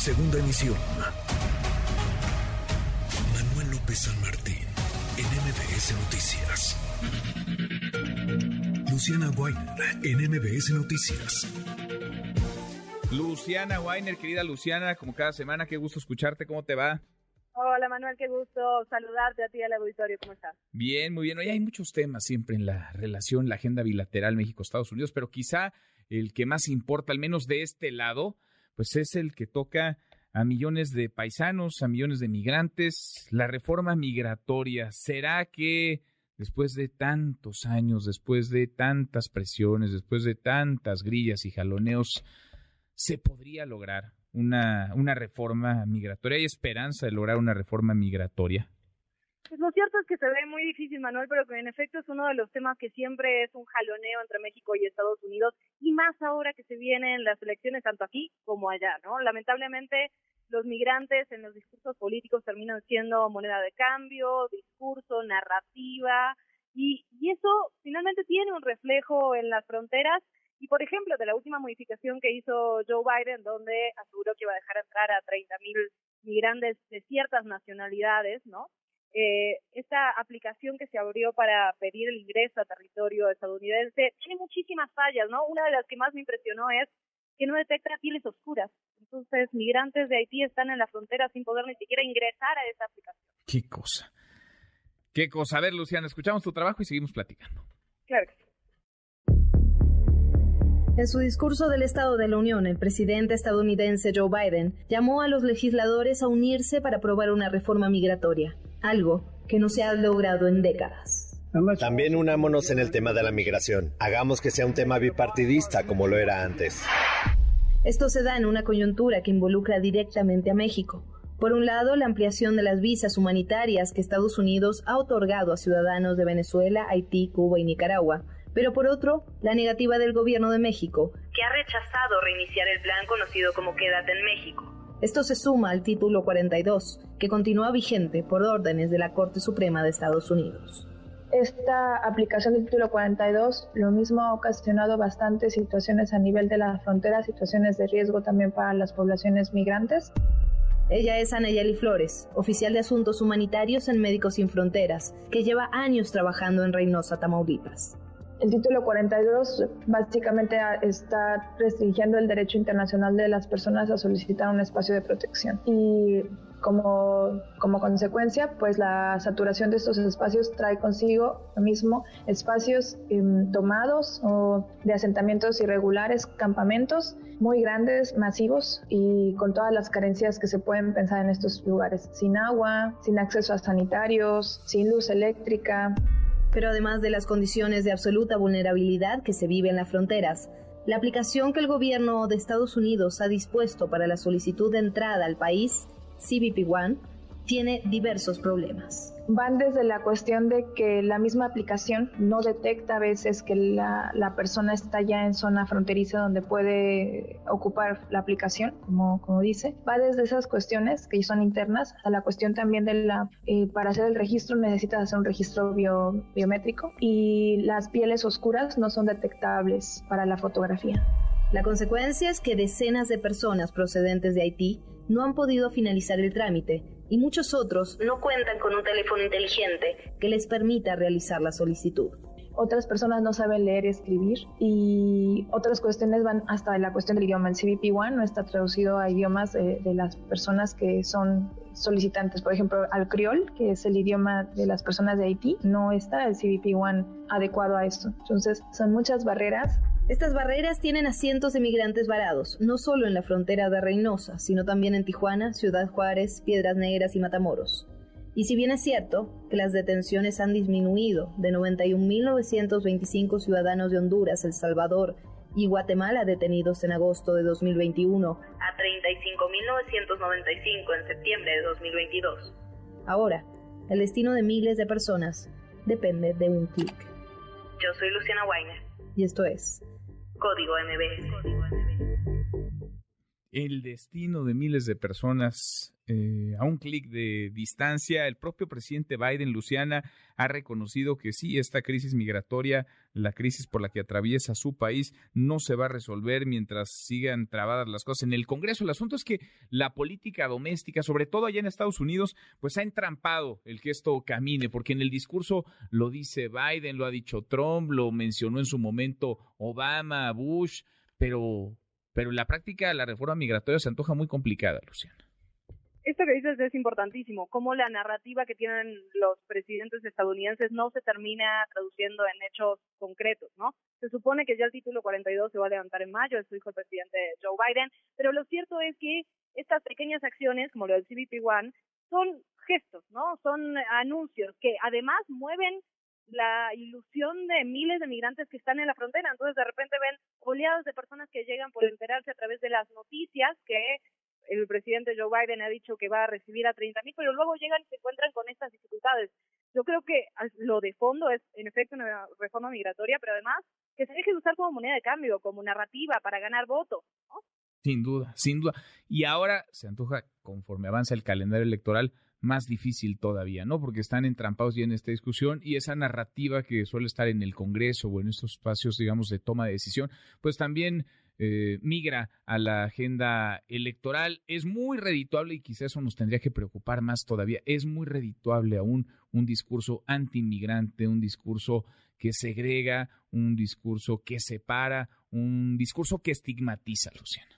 Segunda emisión. Manuel López San Martín, en MBS Noticias. Luciana Weiner, en MBS Noticias. Luciana Weiner, querida Luciana, como cada semana, qué gusto escucharte, ¿cómo te va? Hola Manuel, qué gusto saludarte a ti al auditorio, ¿cómo estás? Bien, muy bien. Hoy hay muchos temas siempre en la relación, la agenda bilateral México-Estados Unidos, pero quizá el que más importa, al menos de este lado, pues es el que toca a millones de paisanos, a millones de migrantes, la reforma migratoria. ¿Será que después de tantos años, después de tantas presiones, después de tantas grillas y jaloneos, se podría lograr una, una reforma migratoria? ¿Hay esperanza de lograr una reforma migratoria? Pues lo cierto es que se ve muy difícil, Manuel, pero que en efecto es uno de los temas que siempre es un jaloneo entre México y Estados Unidos, y más ahora que se vienen las elecciones tanto aquí como allá, ¿no? Lamentablemente, los migrantes en los discursos políticos terminan siendo moneda de cambio, discurso, narrativa, y, y eso finalmente tiene un reflejo en las fronteras y, por ejemplo, de la última modificación que hizo Joe Biden, donde aseguró que iba a dejar entrar a 30.000 migrantes de ciertas nacionalidades, ¿no? Eh, esta aplicación que se abrió para pedir el ingreso a territorio estadounidense tiene muchísimas fallas, ¿no? Una de las que más me impresionó es que no detecta pieles oscuras. Entonces, migrantes de Haití están en la frontera sin poder ni siquiera ingresar a esa aplicación. Qué cosa. Qué cosa. A ver, Luciana, escuchamos tu trabajo y seguimos platicando. Claro que sí. En su discurso del Estado de la Unión, el presidente estadounidense Joe Biden llamó a los legisladores a unirse para aprobar una reforma migratoria, algo que no se ha logrado en décadas. También unámonos en el tema de la migración. Hagamos que sea un tema bipartidista como lo era antes. Esto se da en una coyuntura que involucra directamente a México. Por un lado, la ampliación de las visas humanitarias que Estados Unidos ha otorgado a ciudadanos de Venezuela, Haití, Cuba y Nicaragua pero por otro, la negativa del gobierno de México, que ha rechazado reiniciar el plan conocido como Quédate en México. Esto se suma al título 42, que continúa vigente por órdenes de la Corte Suprema de Estados Unidos. Esta aplicación del título 42 lo mismo ha ocasionado bastantes situaciones a nivel de la frontera, situaciones de riesgo también para las poblaciones migrantes. Ella es Anayeli Flores, oficial de Asuntos Humanitarios en Médicos Sin Fronteras, que lleva años trabajando en Reynosa, Tamaulipas. El título 42 básicamente está restringiendo el derecho internacional de las personas a solicitar un espacio de protección. Y como, como consecuencia, pues la saturación de estos espacios trae consigo lo mismo espacios em, tomados o de asentamientos irregulares, campamentos muy grandes, masivos y con todas las carencias que se pueden pensar en estos lugares, sin agua, sin acceso a sanitarios, sin luz eléctrica. Pero además de las condiciones de absoluta vulnerabilidad que se vive en las fronteras, la aplicación que el gobierno de Estados Unidos ha dispuesto para la solicitud de entrada al país, CBP One, tiene diversos problemas van desde la cuestión de que la misma aplicación no detecta a veces que la, la, persona está ya en zona fronteriza donde puede ocupar la aplicación, como, como dice. Va desde esas cuestiones que son internas a la cuestión también de la, eh, para hacer el registro necesitas hacer un registro biométrico y las pieles oscuras no son detectables para la fotografía. La consecuencia es que decenas de personas procedentes de Haití no han podido finalizar el trámite y muchos otros no cuentan con un teléfono inteligente que les permita realizar la solicitud. Otras personas no saben leer y escribir y otras cuestiones van hasta la cuestión del idioma. El CBP One no está traducido a idiomas de, de las personas que son solicitantes. Por ejemplo, al criol, que es el idioma de las personas de Haití, no está el CBP One adecuado a esto. Entonces, son muchas barreras estas barreras tienen asientos de migrantes varados, no solo en la frontera de Reynosa, sino también en Tijuana, Ciudad Juárez, Piedras Negras y Matamoros. Y si bien es cierto que las detenciones han disminuido de 91.925 ciudadanos de Honduras, El Salvador y Guatemala detenidos en agosto de 2021 a 35.995 en septiembre de 2022, ahora el destino de miles de personas depende de un clic. Yo soy Luciana Weiner y esto es Código MBS. el destino de miles de personas eh, a un clic de distancia. El propio presidente Biden, Luciana, ha reconocido que sí, esta crisis migratoria, la crisis por la que atraviesa su país, no se va a resolver mientras sigan trabadas las cosas en el Congreso. El asunto es que la política doméstica, sobre todo allá en Estados Unidos, pues ha entrampado el que esto camine, porque en el discurso lo dice Biden, lo ha dicho Trump, lo mencionó en su momento Obama, Bush, pero, pero en la práctica la reforma migratoria se antoja muy complicada, Luciana esto que dices es importantísimo, cómo la narrativa que tienen los presidentes estadounidenses no se termina traduciendo en hechos concretos, ¿no? Se supone que ya el título 42 se va a levantar en mayo, eso dijo el presidente Joe Biden, pero lo cierto es que estas pequeñas acciones, como lo del CBP One, son gestos, ¿no? Son anuncios que además mueven la ilusión de miles de migrantes que están en la frontera. Entonces, de repente ven oleadas de personas que llegan por enterarse a través de las noticias que el presidente Joe Biden ha dicho que va a recibir a 30 mil, pero luego llegan y se encuentran con estas dificultades. Yo creo que lo de fondo es, en efecto, una reforma migratoria, pero además que se deje de usar como moneda de cambio, como narrativa para ganar votos. Sin duda, sin duda. Y ahora se antoja, conforme avanza el calendario electoral, más difícil todavía, ¿no? Porque están entrampados ya en esta discusión y esa narrativa que suele estar en el Congreso o en estos espacios, digamos, de toma de decisión, pues también eh, migra a la agenda electoral. Es muy redituable y quizás eso nos tendría que preocupar más todavía. Es muy redituable aún un discurso anti-inmigrante, un discurso que segrega, un discurso que separa, un discurso que estigmatiza, Luciana.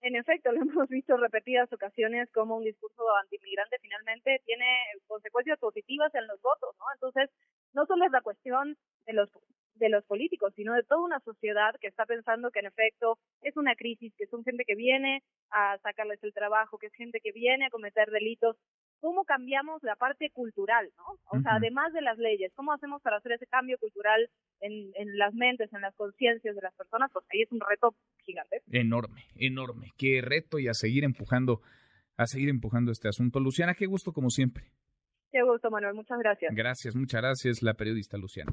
En efecto, lo hemos visto repetidas ocasiones como un discurso anti-inmigrante finalmente tiene consecuencias positivas en los votos, ¿no? Entonces, no solo es la cuestión de los de los políticos, sino de toda una sociedad que está pensando que en efecto es una crisis, que son gente que viene a sacarles el trabajo, que es gente que viene a cometer delitos. ¿Cómo cambiamos la parte cultural, no? O sea, además de las leyes, ¿cómo hacemos para hacer ese cambio cultural en, en las mentes, en las conciencias de las personas? Pues ahí es un reto gigante. Enorme, enorme. Qué reto y a seguir empujando, a seguir empujando este asunto. Luciana, qué gusto como siempre. Qué gusto, Manuel. Muchas gracias. Gracias, muchas gracias, la periodista Luciana